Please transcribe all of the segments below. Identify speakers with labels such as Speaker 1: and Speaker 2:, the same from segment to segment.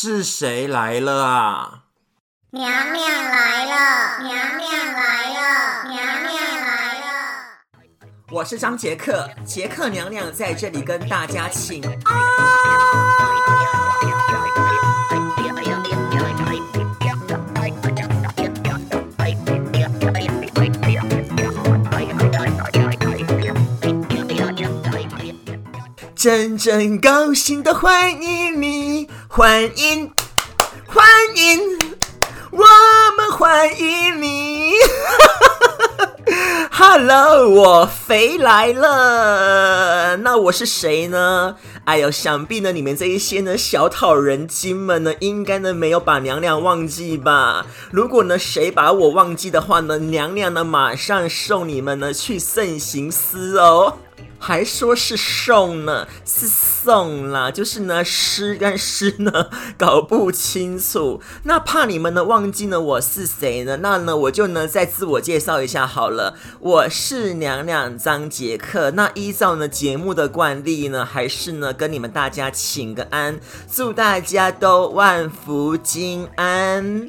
Speaker 1: 是谁来了啊？
Speaker 2: 娘娘来了，娘娘来了，娘娘来了。
Speaker 3: 我是张杰克，杰克娘娘在这里跟大家请安。真真高兴的欢迎你，欢迎，欢迎，我们欢迎你。Hello，我肥来了。那我是谁呢？哎呦，想必呢，你们这一些呢小讨人精们呢，应该呢没有把娘娘忘记吧？如果呢谁把我忘记的话呢，娘娘呢马上送你们呢去慎刑司哦。还说是送呢，是送啦，就是呢，诗跟诗呢搞不清楚。那怕你们呢忘记呢我是谁呢？那呢我就呢再自我介绍一下好了，我是娘娘张杰克。那依照呢节目的惯例呢，还是呢跟你们大家请个安，祝大家都万福金安。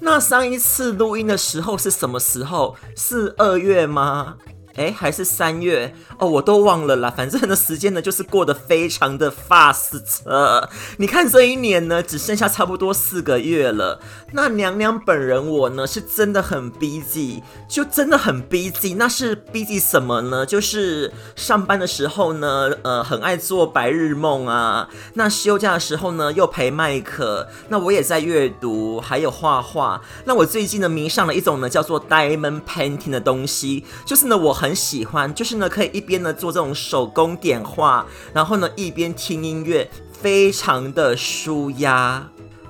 Speaker 3: 那上一次录音的时候是什么时候？是二月吗？哎，还是三月哦，我都忘了啦。反正呢，时间呢就是过得非常的 fast。你看这一年呢，只剩下差不多四个月了。那娘娘本人我呢，是真的很 busy，就真的很 busy。那是 busy 什么呢？就是上班的时候呢，呃，很爱做白日梦啊。那休假的时候呢，又陪麦克。那我也在阅读，还有画画。那我最近呢，迷上了一种呢，叫做 diamond painting 的东西，就是呢，我很。很喜欢，就是呢，可以一边呢做这种手工点画，然后呢一边听音乐，非常的舒压。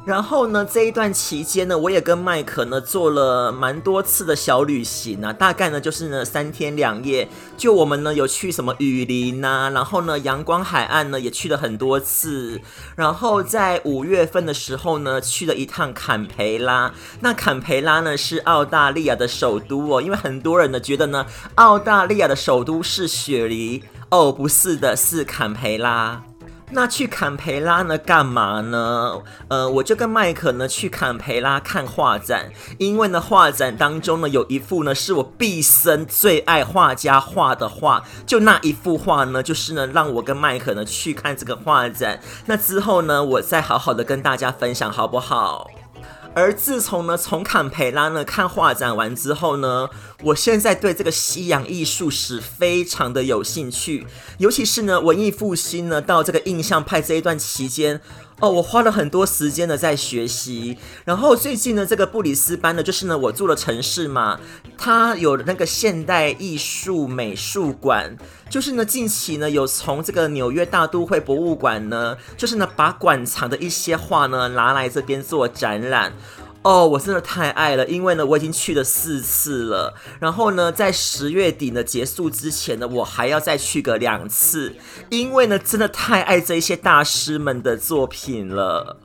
Speaker 3: 然后呢，这一段期间呢，我也跟麦克呢做了蛮多次的小旅行啊，大概呢就是呢三天两夜，就我们呢有去什么雨林呐，然后呢阳光海岸呢也去了很多次，然后在五月份的时候呢去了一趟坎培拉，那坎培拉呢是澳大利亚的首都哦，因为很多人呢觉得呢澳大利亚的首都是雪梨哦，不是的，是坎培拉。那去坎培拉呢干嘛呢？呃，我就跟麦克呢去坎培拉看画展，因为呢画展当中呢有一幅呢是我毕生最爱画家画的画，就那一幅画呢就是呢让我跟麦克呢去看这个画展。那之后呢我再好好的跟大家分享好不好？而自从呢从坎培拉呢看画展完之后呢，我现在对这个西洋艺术史非常的有兴趣，尤其是呢文艺复兴呢到这个印象派这一段期间。哦，我花了很多时间呢在学习，然后最近呢，这个布里斯班呢，就是呢我住的城市嘛，它有那个现代艺术美术馆，就是呢近期呢有从这个纽约大都会博物馆呢，就是呢把馆藏的一些画呢拿来这边做展览。哦，我真的太爱了，因为呢，我已经去了四次了。然后呢，在十月底呢结束之前呢，我还要再去个两次，因为呢，真的太爱这些大师们的作品了。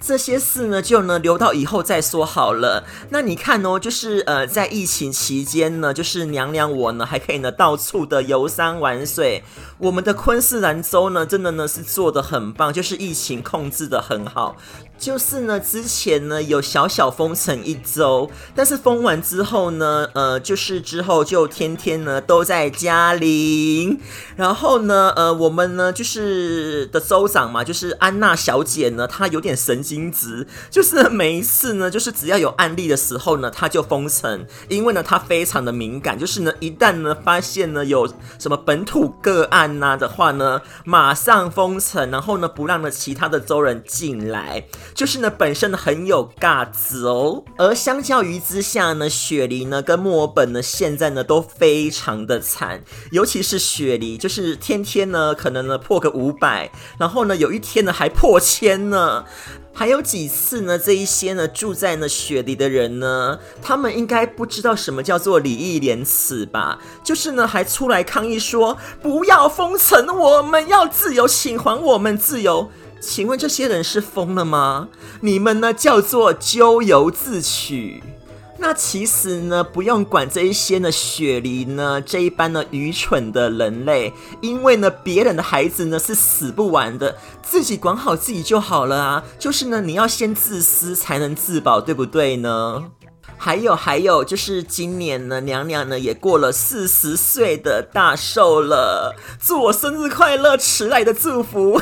Speaker 3: 这些事呢，就呢留到以后再说好了。那你看哦，就是呃，在疫情期间呢，就是娘娘我呢还可以呢到处的游山玩水。我们的昆士兰州呢，真的呢是做的很棒，就是疫情控制的很好。就是呢，之前呢有小小封城一周，但是封完之后呢，呃，就是之后就天天呢都在家里。然后呢，呃，我们呢就是的州长嘛，就是安娜小姐呢，她有点神经质，就是每一次呢，就是只要有案例的时候呢，她就封城，因为呢她非常的敏感，就是呢一旦呢发现呢有什么本土个案呐的话呢，马上封城，然后呢不让呢其他的州人进来。就是呢，本身呢很有架子哦，而相较于之下呢，雪梨呢跟墨尔本呢现在呢都非常的惨，尤其是雪梨，就是天天呢可能呢破个五百，然后呢有一天呢还破千呢，还有几次呢这一些呢住在呢雪梨的人呢，他们应该不知道什么叫做礼义廉耻吧？就是呢还出来抗议说不要封城，我们要自由，请还我们自由。请问这些人是疯了吗？你们呢叫做咎由自取。那其实呢，不用管这一些呢，雪梨呢这一般呢愚蠢的人类，因为呢别人的孩子呢是死不完的，自己管好自己就好了啊。就是呢，你要先自私才能自保，对不对呢？还有还有，就是今年呢，娘娘呢也过了四十岁的大寿了，祝我生日快乐，迟来的祝福。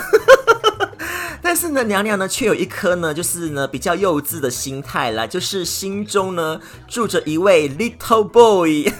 Speaker 3: 但是呢，娘娘呢却有一颗呢，就是呢比较幼稚的心态啦，就是心中呢住着一位 little boy。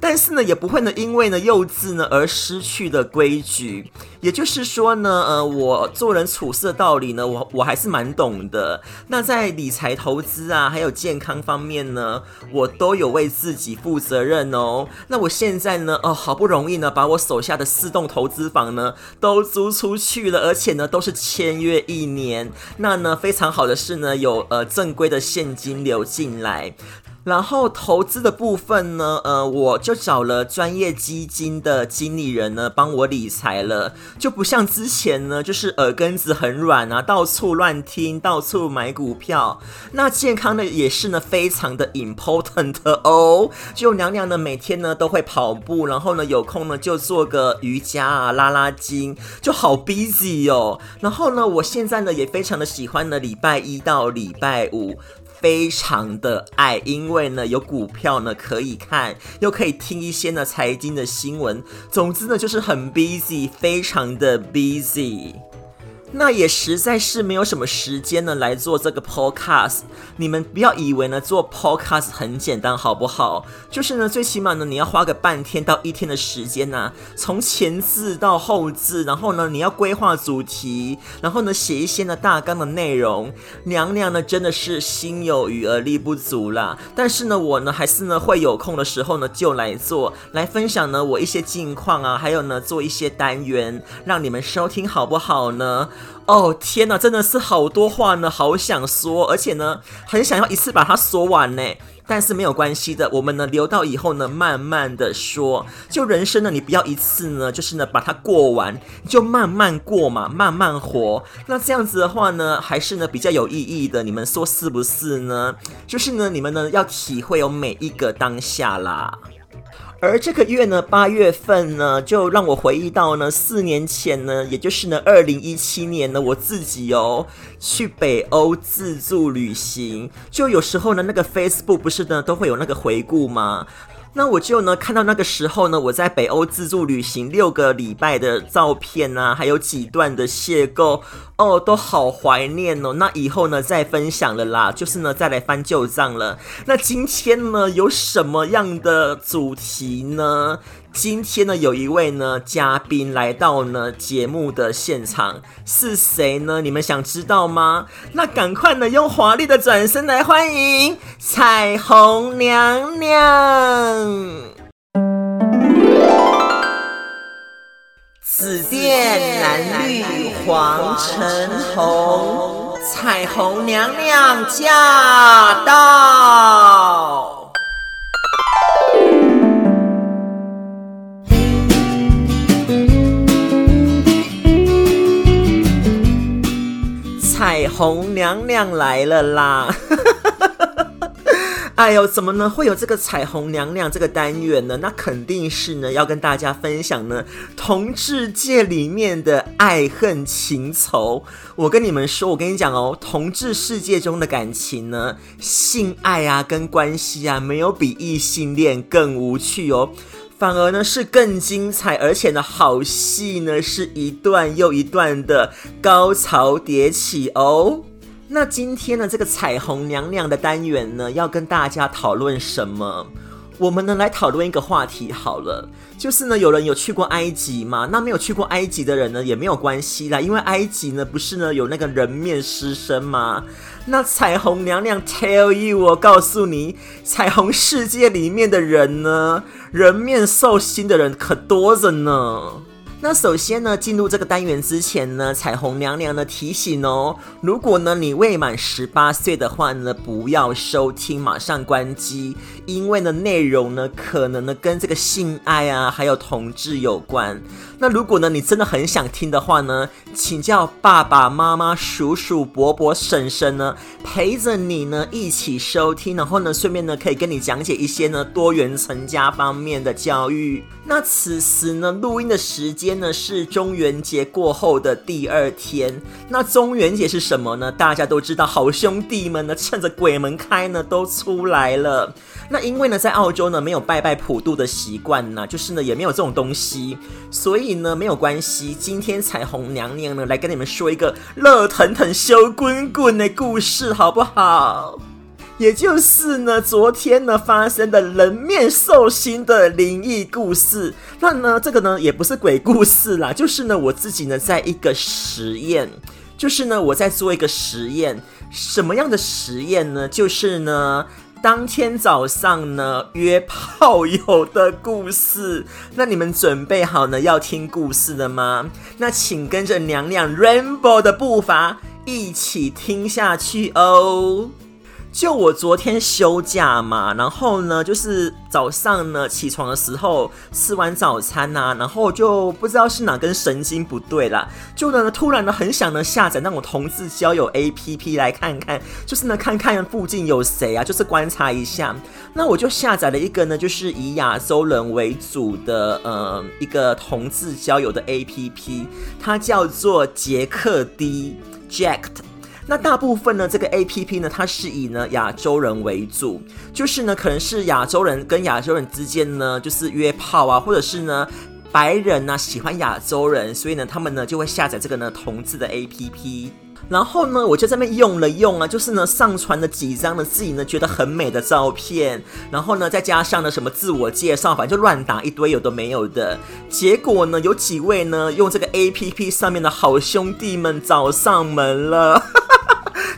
Speaker 3: 但是呢，也不会呢，因为呢幼稚呢而失去的规矩。也就是说呢，呃，我做人处事的道理呢，我我还是蛮懂的。那在理财投资啊，还有健康方面呢，我都有为自己负责任哦。那我现在呢，哦，好不容易呢，把我手下的四栋投资房呢都租出去了，而且呢都是签约一年。那呢非常好的是呢，有呃正规的现金流进来。然后投资的部分呢，呃，我就找了专业基金的经理人呢，帮我理财了，就不像之前呢，就是耳根子很软啊，到处乱听，到处买股票。那健康的也是呢，非常的 important 哦。就娘娘呢，每天呢都会跑步，然后呢有空呢就做个瑜伽啊，拉拉筋，就好 busy 哦。然后呢，我现在呢也非常的喜欢呢，礼拜一到礼拜五。非常的爱，因为呢有股票呢可以看，又可以听一些呢财经的新闻，总之呢就是很 busy，非常的 busy。那也实在是没有什么时间呢来做这个 podcast。你们不要以为呢做 podcast 很简单，好不好？就是呢最起码呢你要花个半天到一天的时间呐，从前置到后置，然后呢你要规划主题，然后呢写一些呢大纲的内容。娘娘呢真的是心有余而力不足啦，但是呢我呢还是呢会有空的时候呢就来做，来分享呢我一些近况啊，还有呢做一些单元，让你们收听好不好呢？哦天哪，真的是好多话呢，好想说，而且呢，很想要一次把它说完呢。但是没有关系的，我们呢留到以后呢，慢慢的说。就人生呢，你不要一次呢，就是呢把它过完，就慢慢过嘛，慢慢活。那这样子的话呢，还是呢比较有意义的。你们说是不是呢？就是呢，你们呢要体会有每一个当下啦。而这个月呢，八月份呢，就让我回忆到呢，四年前呢，也就是呢，二零一七年呢，我自己哦，去北欧自助旅行，就有时候呢，那个 Facebook 不是呢，都会有那个回顾吗？那我就呢看到那个时候呢，我在北欧自助旅行六个礼拜的照片啊，还有几段的邂逅哦，都好怀念哦。那以后呢再分享了啦，就是呢再来翻旧账了。那今天呢有什么样的主题呢？今天呢，有一位呢嘉宾来到呢节目的现场，是谁呢？你们想知道吗？那赶快呢用华丽的转身来欢迎彩虹娘娘。紫电蓝绿黄橙红，彩虹娘娘驾到。红娘娘来了啦！哎呦，怎么呢？会有这个彩虹娘娘这个单元呢？那肯定是呢，要跟大家分享呢，同志界里面的爱恨情仇。我跟你们说，我跟你讲哦，同志世界中的感情呢，性爱啊，跟关系啊，没有比异性恋更无趣哦。反而呢是更精彩，而且呢好戏呢是一段又一段的高潮迭起哦。那今天呢这个彩虹娘娘的单元呢要跟大家讨论什么？我们呢来讨论一个话题好了，就是呢有人有去过埃及吗？那没有去过埃及的人呢也没有关系啦，因为埃及呢不是呢有那个人面狮身吗？那彩虹娘娘 tell you，我告诉你，彩虹世界里面的人呢，人面兽心的人可多着呢。那首先呢，进入这个单元之前呢，彩虹娘娘的提醒哦，如果呢你未满十八岁的话呢，不要收听，马上关机，因为呢内容呢可能呢跟这个性爱啊还有同志有关。那如果呢你真的很想听的话呢，请叫爸爸妈妈、叔叔、伯伯、婶婶呢陪着你呢一起收听，然后呢顺便呢可以跟你讲解一些呢多元成家方面的教育。那此时呢录音的时间。呢是中元节过后的第二天，那中元节是什么呢？大家都知道，好兄弟们呢趁着鬼门开呢都出来了。那因为呢在澳洲呢没有拜拜普渡的习惯呢，就是呢也没有这种东西，所以呢没有关系。今天彩虹娘娘呢来跟你们说一个热腾腾、烧滚滚的故事，好不好？也就是呢，昨天呢发生的人面兽心的灵异故事。那呢，这个呢也不是鬼故事啦，就是呢我自己呢在一个实验，就是呢我在做一个实验。什么样的实验呢？就是呢当天早上呢约炮友的故事。那你们准备好呢要听故事的吗？那请跟着娘娘 Rainbow 的步伐一起听下去哦。就我昨天休假嘛，然后呢，就是早上呢起床的时候吃完早餐呐、然后就不知道是哪根神经不对啦，就呢突然呢很想呢下载那种同志交友 APP 来看看，就是呢看看附近有谁啊，就是观察一下。那我就下载了一个呢，就是以亚洲人为主的呃一个同志交友的 APP，它叫做杰克 D Jack。那大部分呢，这个 APP 呢，它是以呢亚洲人为主，就是呢，可能是亚洲人跟亚洲人之间呢，就是约炮啊，或者是呢白人呢、啊、喜欢亚洲人，所以呢，他们呢就会下载这个呢同志的 APP。然后呢，我就在那用了用啊，就是呢上传了几张呢自己呢觉得很美的照片，然后呢再加上呢什么自我介绍，反正就乱打一堆有的没有的。结果呢，有几位呢用这个 APP 上面的好兄弟们找上门了。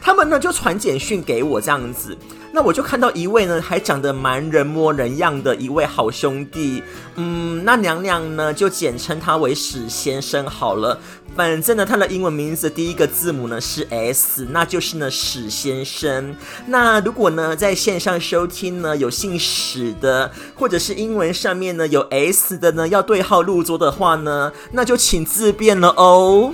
Speaker 3: 他们呢就传简讯给我这样子，那我就看到一位呢还长得蛮人模人样的一位好兄弟，嗯，那娘娘呢就简称他为史先生好了。反正呢他的英文名字第一个字母呢是 S，那就是呢史先生。那如果呢在线上收听呢有姓史的，或者是英文上面呢有 S 的呢要对号入座的话呢，那就请自便了哦。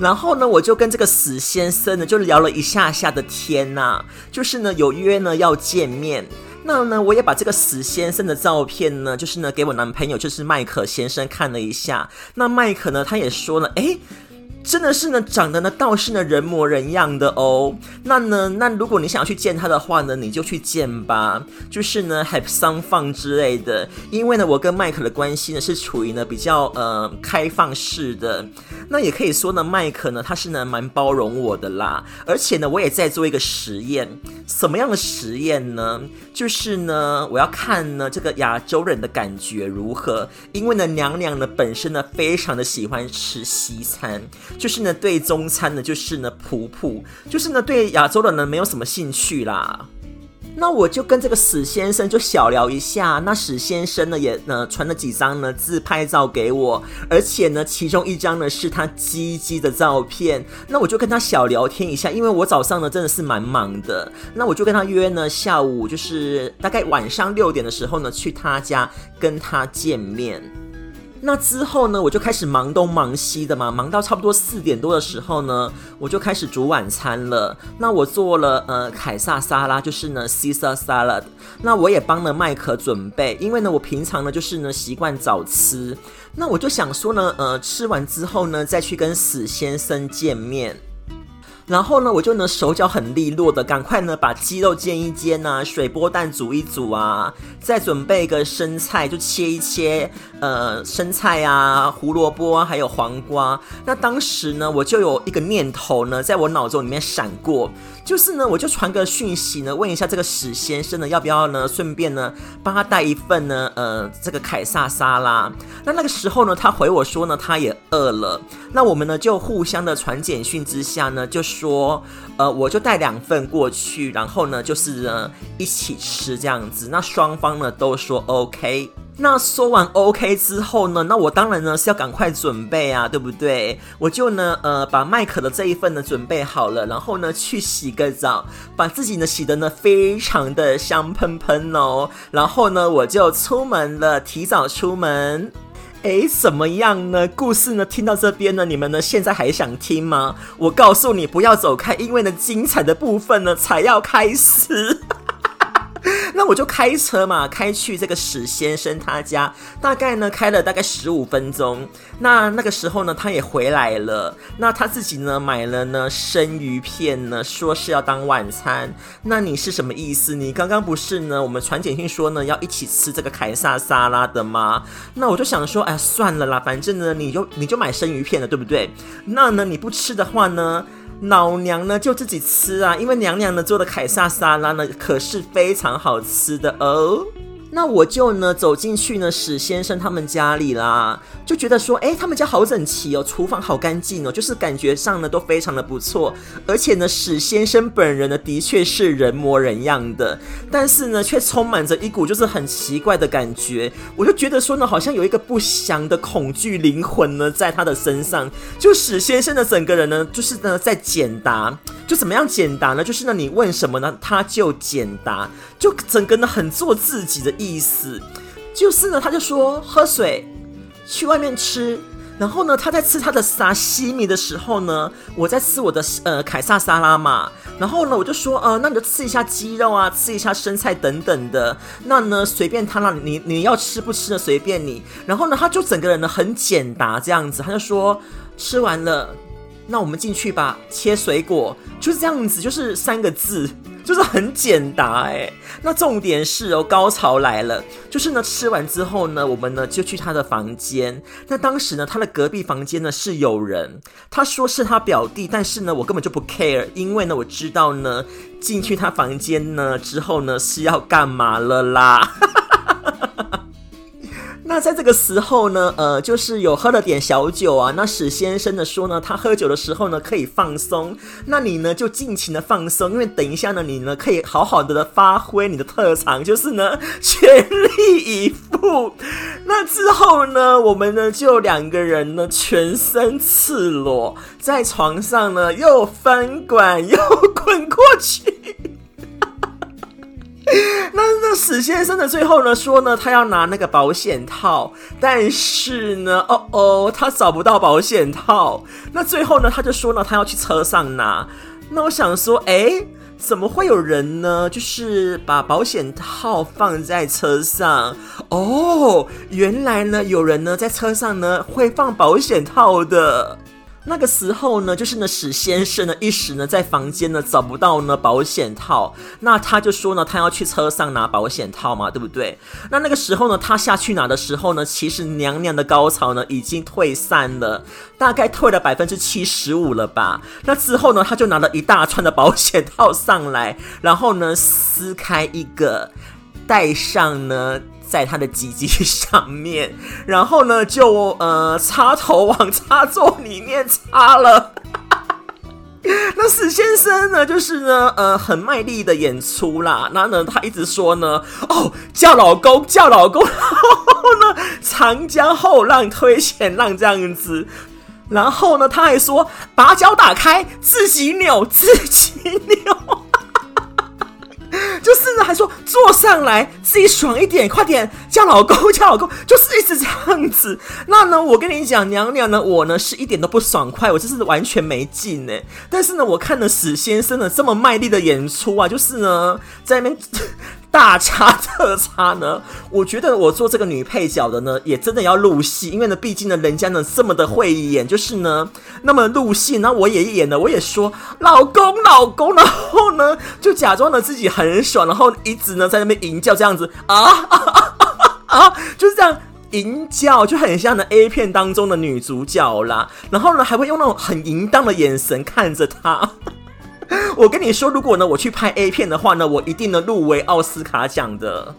Speaker 3: 然后呢，我就跟这个史先生呢就聊了一下下的天呐，就是呢有约呢要见面，那呢我也把这个史先生的照片呢，就是呢给我男朋友就是麦克先生看了一下，那麦克呢他也说了，诶。真的是呢，长得呢倒是呢人模人样的哦。那呢，那如果你想要去见他的话呢，你就去见吧。就是呢，have some fun 之类的。因为呢，我跟麦克的关系呢是处于呢比较呃开放式的。那也可以说呢，麦克呢他是呢蛮包容我的啦。而且呢，我也在做一个实验。什么样的实验呢？就是呢，我要看呢这个亚洲人的感觉如何。因为呢，娘娘呢本身呢非常的喜欢吃西餐。就是呢，对中餐呢，就是呢，普普，就是呢，对亚洲人呢，没有什么兴趣啦。那我就跟这个史先生就小聊一下，那史先生呢，也呢传了几张呢自拍照给我，而且呢，其中一张呢是他鸡鸡的照片。那我就跟他小聊天一下，因为我早上呢真的是蛮忙的，那我就跟他约呢下午就是大概晚上六点的时候呢去他家跟他见面。那之后呢，我就开始忙东忙西的嘛，忙到差不多四点多的时候呢，我就开始煮晚餐了。那我做了呃凯撒沙拉，就是呢 Caesar salad。那我也帮了麦克准备，因为呢我平常呢就是呢习惯早吃。那我就想说呢，呃吃完之后呢再去跟史先生见面。然后呢，我就呢手脚很利落的，赶快呢把鸡肉煎一煎啊，水波蛋煮一煮啊，再准备一个生菜就切一切，呃，生菜啊，胡萝卜啊，还有黄瓜。那当时呢，我就有一个念头呢，在我脑中里面闪过。就是呢，我就传个讯息呢，问一下这个史先生呢，要不要呢，顺便呢帮他带一份呢，呃，这个凯撒沙拉。那那个时候呢，他回我说呢，他也饿了。那我们呢就互相的传简讯之下呢，就说，呃，我就带两份过去，然后呢就是呢一起吃这样子。那双方呢都说 OK。那说完 OK 之后呢，那我当然呢是要赶快准备啊，对不对？我就呢呃把麦克的这一份呢准备好了，然后呢去洗个澡，把自己呢洗得呢非常的香喷喷哦，然后呢我就出门了，提早出门。哎，怎么样呢？故事呢听到这边呢，你们呢现在还想听吗？我告诉你不要走开，因为呢精彩的部分呢才要开始。那我就开车嘛，开去这个史先生他家，大概呢开了大概十五分钟。那那个时候呢，他也回来了。那他自己呢买了呢生鱼片呢，说是要当晚餐。那你是什么意思？你刚刚不是呢？我们传简讯说呢要一起吃这个凯撒沙拉的吗？那我就想说，哎，算了啦，反正呢你就你就买生鱼片了，对不对？那呢你不吃的话呢？老娘呢就自己吃啊，因为娘娘呢做的凯撒沙拉呢可是非常好吃的哦。那我就呢走进去呢史先生他们家里啦，就觉得说，哎，他们家好整齐哦，厨房好干净哦，就是感觉上呢都非常的不错。而且呢史先生本人呢的确是人模人样的，但是呢却充满着一股就是很奇怪的感觉。我就觉得说呢，好像有一个不祥的恐惧灵魂呢在他的身上。就史先生的整个人呢，就是呢在简答。就怎么样简答呢？就是呢，你问什么呢，他就简答，就整个呢很做自己的意思。就是呢，他就说喝水，去外面吃。然后呢，他在吃他的沙西米的时候呢，我在吃我的呃凯撒沙拉嘛。然后呢，我就说呃，那你就吃一下鸡肉啊，吃一下生菜等等的。那呢，随便他让你你要吃不吃的随便你。然后呢，他就整个人呢很简答这样子，他就说吃完了。那我们进去吧，切水果就是这样子，就是三个字，就是很简答哎。那重点是哦，高潮来了，就是呢吃完之后呢，我们呢就去他的房间。那当时呢，他的隔壁房间呢是有人，他说是他表弟，但是呢我根本就不 care，因为呢我知道呢进去他房间呢之后呢是要干嘛了啦。那在这个时候呢，呃，就是有喝了点小酒啊。那史先生呢说呢，他喝酒的时候呢可以放松，那你呢就尽情的放松，因为等一下呢，你呢可以好好的发挥你的特长，就是呢 全力以赴。那之后呢，我们呢就两个人呢全身赤裸在床上呢，又翻滚又滚过去。那史先生的最后呢说呢，他要拿那个保险套，但是呢，哦哦，他找不到保险套。那最后呢，他就说呢，他要去车上拿。那我想说，诶，怎么会有人呢？就是把保险套放在车上。哦，原来呢，有人呢在车上呢会放保险套的。那个时候呢，就是呢史先生呢一时呢在房间呢找不到呢保险套，那他就说呢他要去车上拿保险套嘛，对不对？那那个时候呢他下去拿的时候呢，其实娘娘的高潮呢已经退散了，大概退了百分之七十五了吧。那之后呢他就拿了一大串的保险套上来，然后呢撕开一个，戴上呢。在他的鸡鸡上面，然后呢，就呃插头往插座里面插了。那史先生呢，就是呢，呃，很卖力的演出啦。然后呢，他一直说呢，哦，叫老公，叫老公，然后呢，长江后浪推前浪这样子。然后呢，他还说，把脚打开，自己扭，自己扭。就是呢，还说坐上来自己爽一点，快点叫老公 叫老公，就是一直这样子。那呢，我跟你讲，娘娘呢，我呢是一点都不爽快，我就是完全没劲呢。但是呢，我看了史先生呢这么卖力的演出啊，就是呢在那边。大差特差呢，我觉得我做这个女配角的呢，也真的要入戏，因为呢，毕竟呢，人家呢这么的会演，就是呢那么入戏，那我也演了，我也说老公老公，然后呢 就假装的自己很爽，然后一直呢在那边淫叫这样子啊啊啊啊，啊，就是这样淫叫，就很像那 A 片当中的女主角啦，然后呢还会用那种很淫荡的眼神看着她。我跟你说，如果呢我去拍 A 片的话呢，我一定能入围奥斯卡奖的。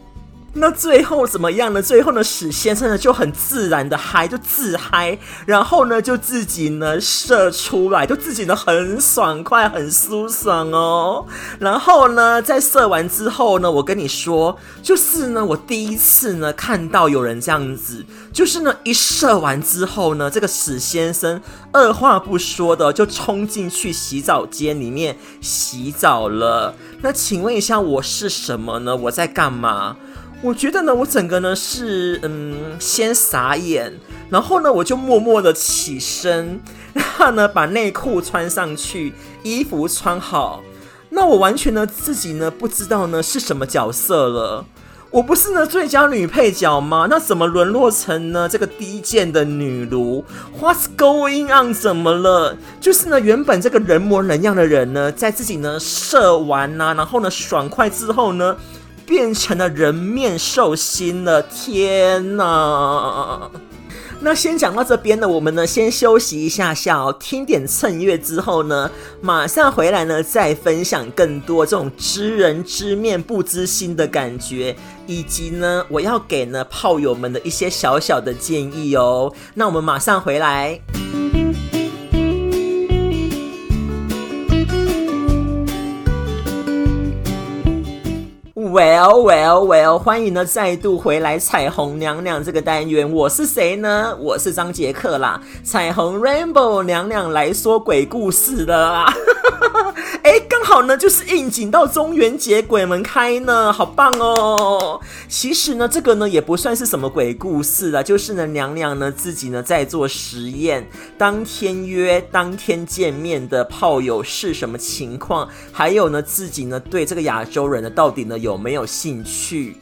Speaker 3: 那最后怎么样呢？最后呢，史先生呢就很自然的嗨，就自嗨，然后呢就自己呢射出来，就自己呢很爽快，很舒爽哦。然后呢，在射完之后呢，我跟你说，就是呢，我第一次呢看到有人这样子，就是呢一射完之后呢，这个史先生二话不说的就冲进去洗澡间里面洗澡了。那请问一下，我是什么呢？我在干嘛？我觉得呢，我整个呢是嗯，先傻眼，然后呢，我就默默的起身，然后呢，把内裤穿上去，衣服穿好。那我完全呢自己呢不知道呢是什么角色了。我不是呢最佳女配角吗？那怎么沦落成呢这个低贱的女奴？What's going on？怎么了？就是呢原本这个人模人样的人呢，在自己呢射完呐、然后呢爽快之后呢。变成了人面兽心了，天哪！那先讲到这边呢，我们呢先休息一下下哦，听点衬乐之后呢，马上回来呢再分享更多这种知人知面不知心的感觉，以及呢我要给呢炮友们的一些小小的建议哦。那我们马上回来。Well, well, well！欢迎呢再度回来彩虹娘娘这个单元，我是谁呢？我是张杰克啦，彩虹 Rainbow 娘娘来说鬼故事的啦。哎，刚好呢，就是应景到中元节，鬼门开呢，好棒哦！其实呢，这个呢也不算是什么鬼故事啦，就是呢，娘娘呢自己呢在做实验，当天约当天见面的炮友是什么情况？还有呢，自己呢对这个亚洲人呢到底呢有没没有兴趣？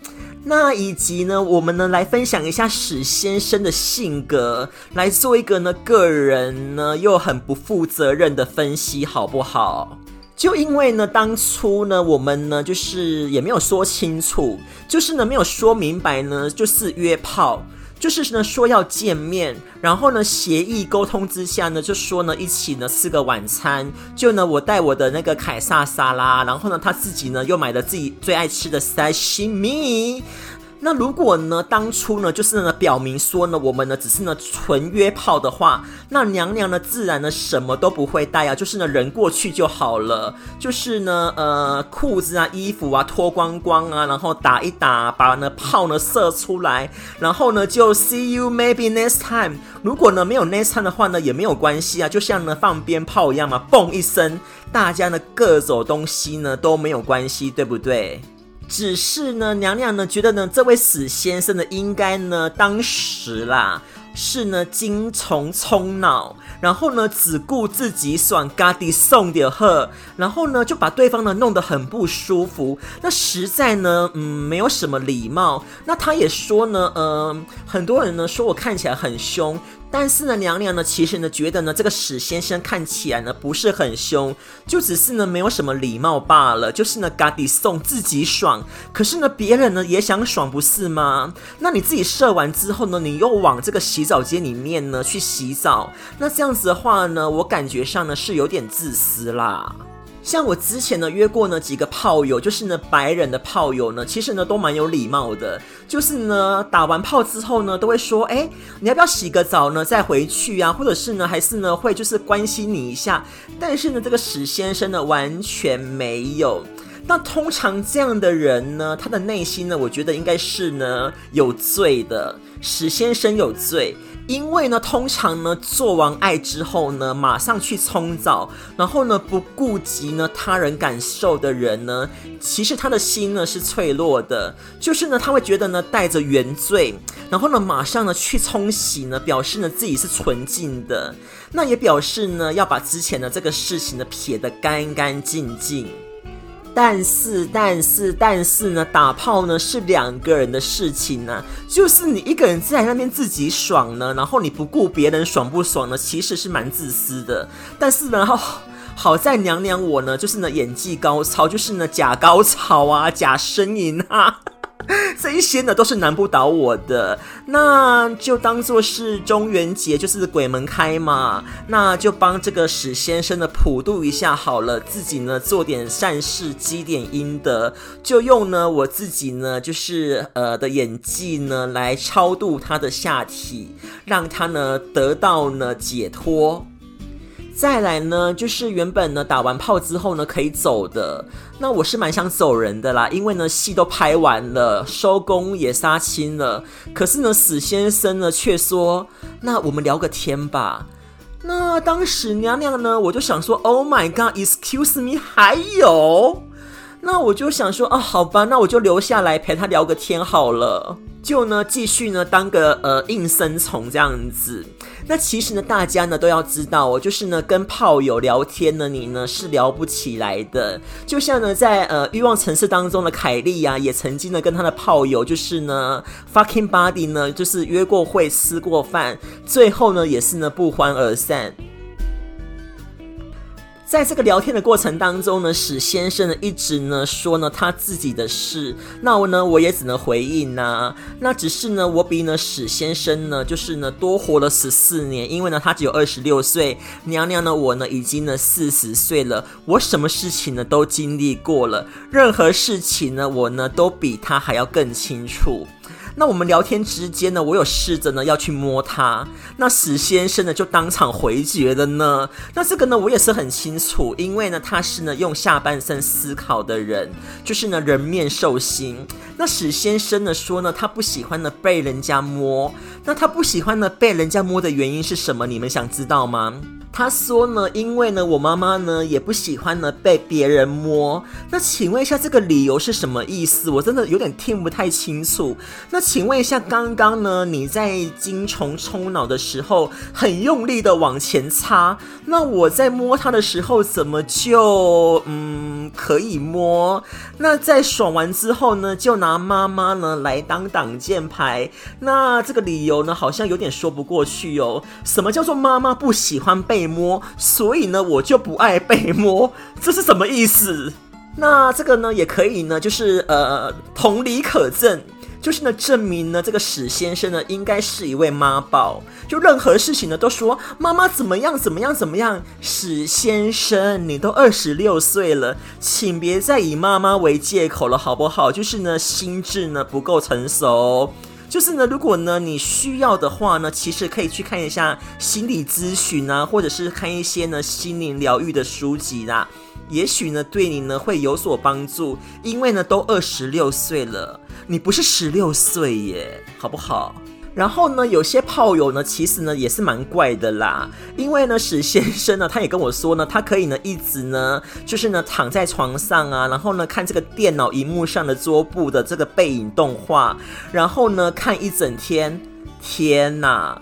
Speaker 3: 那以及呢，我们呢来分享一下史先生的性格，来做一个呢个人呢又很不负责任的分析，好不好？就因为呢，当初呢，我们呢就是也没有说清楚，就是呢没有说明白呢，就是约炮。就是呢，说要见面，然后呢，协议沟通之下呢，就说呢，一起呢吃个晚餐。就呢，我带我的那个凯撒沙拉，然后呢，他自己呢又买了自己最爱吃的沙西米。那如果呢，当初呢，就是呢，表明说呢，我们呢，只是呢，纯约炮的话，那娘娘呢，自然呢，什么都不会带啊，就是呢，人过去就好了，就是呢，呃，裤子啊，衣服啊，脱光光啊，然后打一打，把呢炮呢射出来，然后呢，就 see you maybe next time。如果呢，没有 next time 的话呢，也没有关系啊，就像呢，放鞭炮一样嘛，嘣一声，大家呢，各走东西呢，都没有关系，对不对？只是呢，娘娘呢觉得呢，这位史先生呢，应该呢，当时啦是呢精虫冲脑，然后呢只顾自己爽，嘎地送点贺，然后呢就把对方呢弄得很不舒服，那实在呢，嗯，没有什么礼貌。那他也说呢，嗯、很多人呢说我看起来很凶。但是呢，娘娘呢，其实呢，觉得呢，这个史先生看起来呢，不是很凶，就只是呢，没有什么礼貌罢了。就是呢，嘎地送自己爽，可是呢，别人呢也想爽，不是吗？那你自己射完之后呢，你又往这个洗澡间里面呢去洗澡，那这样子的话呢，我感觉上呢是有点自私啦。像我之前呢约过呢几个炮友，就是呢白人的炮友呢，其实呢都蛮有礼貌的，就是呢打完炮之后呢都会说，哎，你要不要洗个澡呢再回去啊？或者是呢还是呢会就是关心你一下。但是呢这个史先生呢完全没有。那通常这样的人呢，他的内心呢，我觉得应该是呢有罪的。史先生有罪。因为呢，通常呢，做完爱之后呢，马上去冲澡，然后呢，不顾及呢他人感受的人呢，其实他的心呢是脆弱的，就是呢，他会觉得呢带着原罪，然后呢，马上呢去冲洗呢，表示呢自己是纯净的，那也表示呢要把之前的这个事情呢撇得干干净净。但是，但是，但是呢，打炮呢是两个人的事情呢，就是你一个人在那边自己爽呢，然后你不顾别人爽不爽呢，其实是蛮自私的。但是呢，好，好在娘娘我呢，就是呢演技高超，就是呢假高潮啊，假呻吟啊。这一些呢都是难不倒我的，那就当做是中元节，就是鬼门开嘛，那就帮这个史先生呢普渡一下好了，自己呢做点善事积点阴德，就用呢我自己呢就是呃的演技呢来超度他的下体，让他呢得到呢解脱。再来呢，就是原本呢打完炮之后呢可以走的，那我是蛮想走人的啦，因为呢戏都拍完了，收工也杀青了。可是呢史先生呢却说，那我们聊个天吧。那当时娘娘呢我就想说，Oh my God，Excuse me，还有？那我就想说，啊，好吧，那我就留下来陪他聊个天好了。就呢，继续呢，当个呃应声虫这样子。那其实呢，大家呢都要知道哦，就是呢，跟炮友聊天呢，你呢是聊不起来的。就像呢，在呃欲望城市当中的凯莉啊，也曾经呢跟他的炮友，就是呢 fucking body 呢，就是约过会、吃过饭，最后呢也是呢不欢而散。在这个聊天的过程当中呢，史先生呢一直呢说呢他自己的事，那我呢我也只能回应呐、那只是呢我比呢史先生呢就是呢多活了十四年，因为呢他只有二十六岁，娘娘呢我呢已经呢四十岁了，我什么事情呢都经历过了，任何事情呢我呢都比他还要更清楚。那我们聊天之间呢，我有试着呢要去摸他，那史先生呢就当场回绝了呢。那这个呢我也是很清楚，因为呢他是呢用下半身思考的人，就是呢人面兽心。那史先生呢说呢他不喜欢呢被人家摸，那他不喜欢呢被人家摸的原因是什么？你们想知道吗？他说呢，因为呢，我妈妈呢也不喜欢呢被别人摸。那请问一下，这个理由是什么意思？我真的有点听不太清楚。那请问一下，刚刚呢你在精虫冲脑的时候很用力的往前插，那我在摸它的时候怎么就嗯可以摸？那在爽完之后呢，就拿妈妈呢来当挡箭牌？那这个理由呢好像有点说不过去哦。什么叫做妈妈不喜欢被？被摸，所以呢，我就不爱被摸，这是什么意思？那这个呢，也可以呢，就是呃，同理可证，就是呢，证明呢，这个史先生呢，应该是一位妈宝，就任何事情呢，都说妈妈怎么样，怎么样，怎么样。史先生，你都二十六岁了，请别再以妈妈为借口了，好不好？就是呢，心智呢不够成熟。就是呢，如果呢你需要的话呢，其实可以去看一下心理咨询啊，或者是看一些呢心灵疗愈的书籍啦，也许呢对你呢会有所帮助。因为呢都二十六岁了，你不是十六岁耶，好不好？然后呢，有些炮友呢，其实呢也是蛮怪的啦。因为呢，史先生呢，他也跟我说呢，他可以呢一直呢，就是呢躺在床上啊，然后呢看这个电脑荧幕上的桌布的这个背影动画，然后呢看一整天。天哪！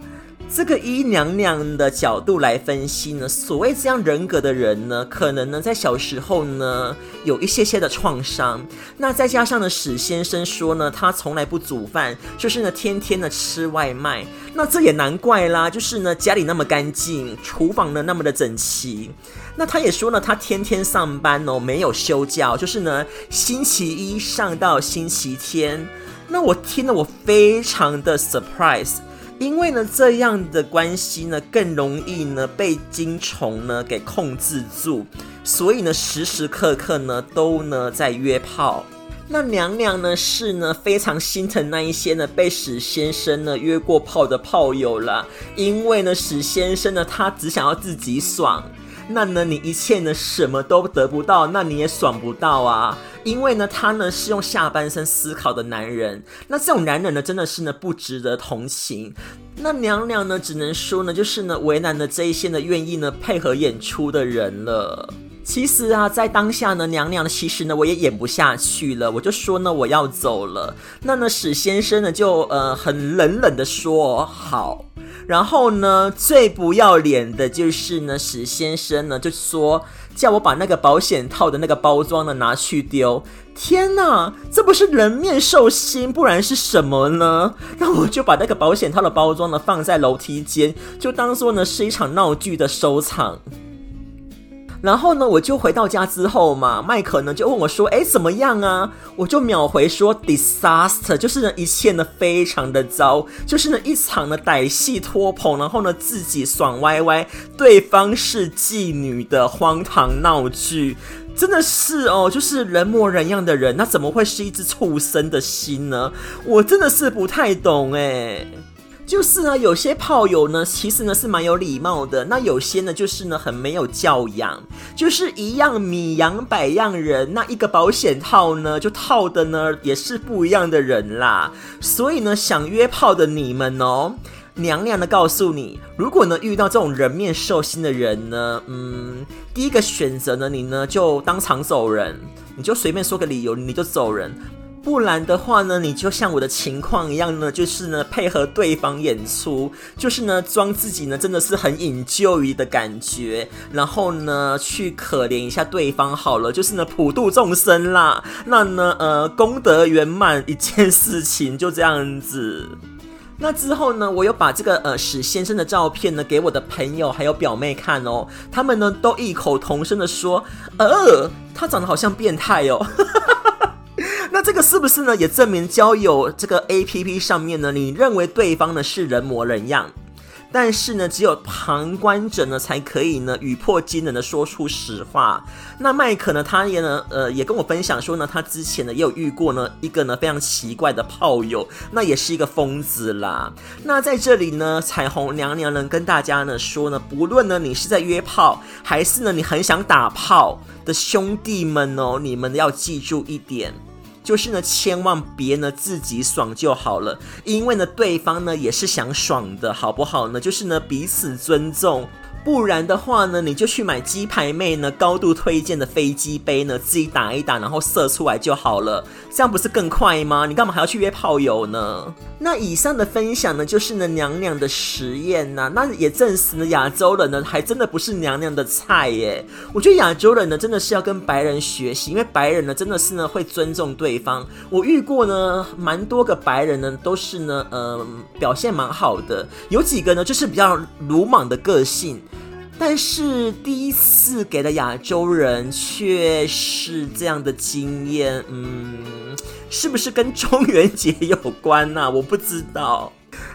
Speaker 3: 这个依娘娘的角度来分析呢，所谓这样人格的人呢，可能呢在小时候呢有一些些的创伤。那再加上呢史先生说呢，他从来不煮饭，就是呢天天的吃外卖。那这也难怪啦，就是呢家里那么干净，厨房呢那么的整齐。那他也说呢，他天天上班哦，没有休假，就是呢星期一上到星期天。那我听了我非常的 surprise。因为呢，这样的关系呢，更容易呢被金虫呢给控制住，所以呢，时时刻刻呢都呢在约炮。那娘娘呢是呢非常心疼那一些呢被史先生呢约过炮的炮友啦，因为呢史先生呢他只想要自己爽。那呢，你一切呢什么都得不到，那你也爽不到啊！因为呢，他呢是用下半身思考的男人，那这种男人呢真的是呢不值得同情。那娘娘呢只能说呢，就是呢为难了这一些呢愿意呢配合演出的人了。其实啊，在当下呢，娘娘呢其实呢我也演不下去了，我就说呢我要走了。那呢史先生呢就呃很冷冷的说好。然后呢，最不要脸的就是呢，史先生呢就说叫我把那个保险套的那个包装呢拿去丢。天哪，这不是人面兽心，不然是什么呢？那我就把那个保险套的包装呢放在楼梯间，就当做呢是一场闹剧的收场。然后呢，我就回到家之后嘛，麦可呢就问我说：“哎，怎么样啊？”我就秒回说：“disaster，就是呢一切呢非常的糟，就是呢一场呢歹戏拖棚，然后呢自己爽歪歪，对方是妓女的荒唐闹剧，真的是哦，就是人模人样的人，那怎么会是一只畜生的心呢？我真的是不太懂哎。”就是呢，有些炮友呢，其实呢是蛮有礼貌的。那有些呢，就是呢很没有教养，就是一样米养百样人。那一个保险套呢，就套的呢也是不一样的人啦。所以呢，想约炮的你们哦，娘娘的告诉你，如果呢遇到这种人面兽心的人呢，嗯，第一个选择呢，你呢就当场走人，你就随便说个理由，你就走人。不然的话呢，你就像我的情况一样呢，就是呢配合对方演出，就是呢装自己呢真的是很引咎于的感觉，然后呢去可怜一下对方好了，就是呢普度众生啦。那呢呃功德圆满一件事情就这样子。那之后呢，我又把这个呃史先生的照片呢给我的朋友还有表妹看哦，他们呢都异口同声的说，呃他长得好像变态哦。那这个是不是呢？也证明交友这个 APP 上面呢，你认为对方呢是人模人样，但是呢，只有旁观者呢才可以呢语破惊人的说出实话。那麦克呢，他也呢呃也跟我分享说呢，他之前呢也有遇过呢一个呢非常奇怪的炮友，那也是一个疯子啦。那在这里呢，彩虹娘娘呢跟大家呢说呢，不论呢你是在约炮，还是呢你很想打炮的兄弟们哦，你们要记住一点。就是呢，千万别呢自己爽就好了，因为呢对方呢也是想爽的，好不好呢？就是呢彼此尊重。不然的话呢，你就去买鸡排妹呢高度推荐的飞机杯呢，自己打一打，然后射出来就好了，这样不是更快吗？你干嘛还要去约炮友呢？那以上的分享呢，就是呢娘娘的实验呐，那也证实了亚洲人呢还真的不是娘娘的菜耶。我觉得亚洲人呢真的是要跟白人学习，因为白人呢真的是呢会尊重对方。我遇过呢蛮多个白人呢都是呢呃表现蛮好的，有几个呢就是比较鲁莽的个性。但是第一次给了亚洲人却是这样的经验，嗯，是不是跟中元节有关呢？我不知道。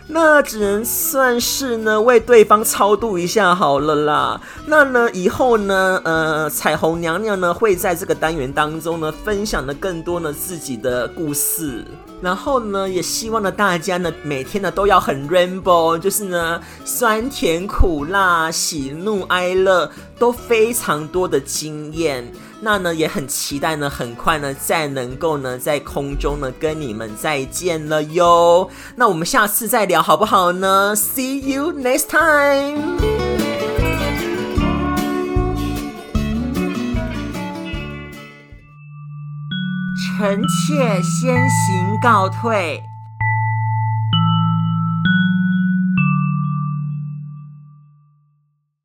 Speaker 3: 那只能算是呢为对方超度一下好了啦。那呢以后呢，呃，彩虹娘娘呢会在这个单元当中呢分享的更多呢自己的故事。然后呢，也希望呢大家呢每天呢都要很 rainbow，就是呢酸甜苦辣、喜怒哀乐都非常多的经验。那呢也很期待呢，很快呢再能够呢在空中呢跟你们再见了哟。那我们下次再聊好不好呢？See you next time。臣妾先行告退。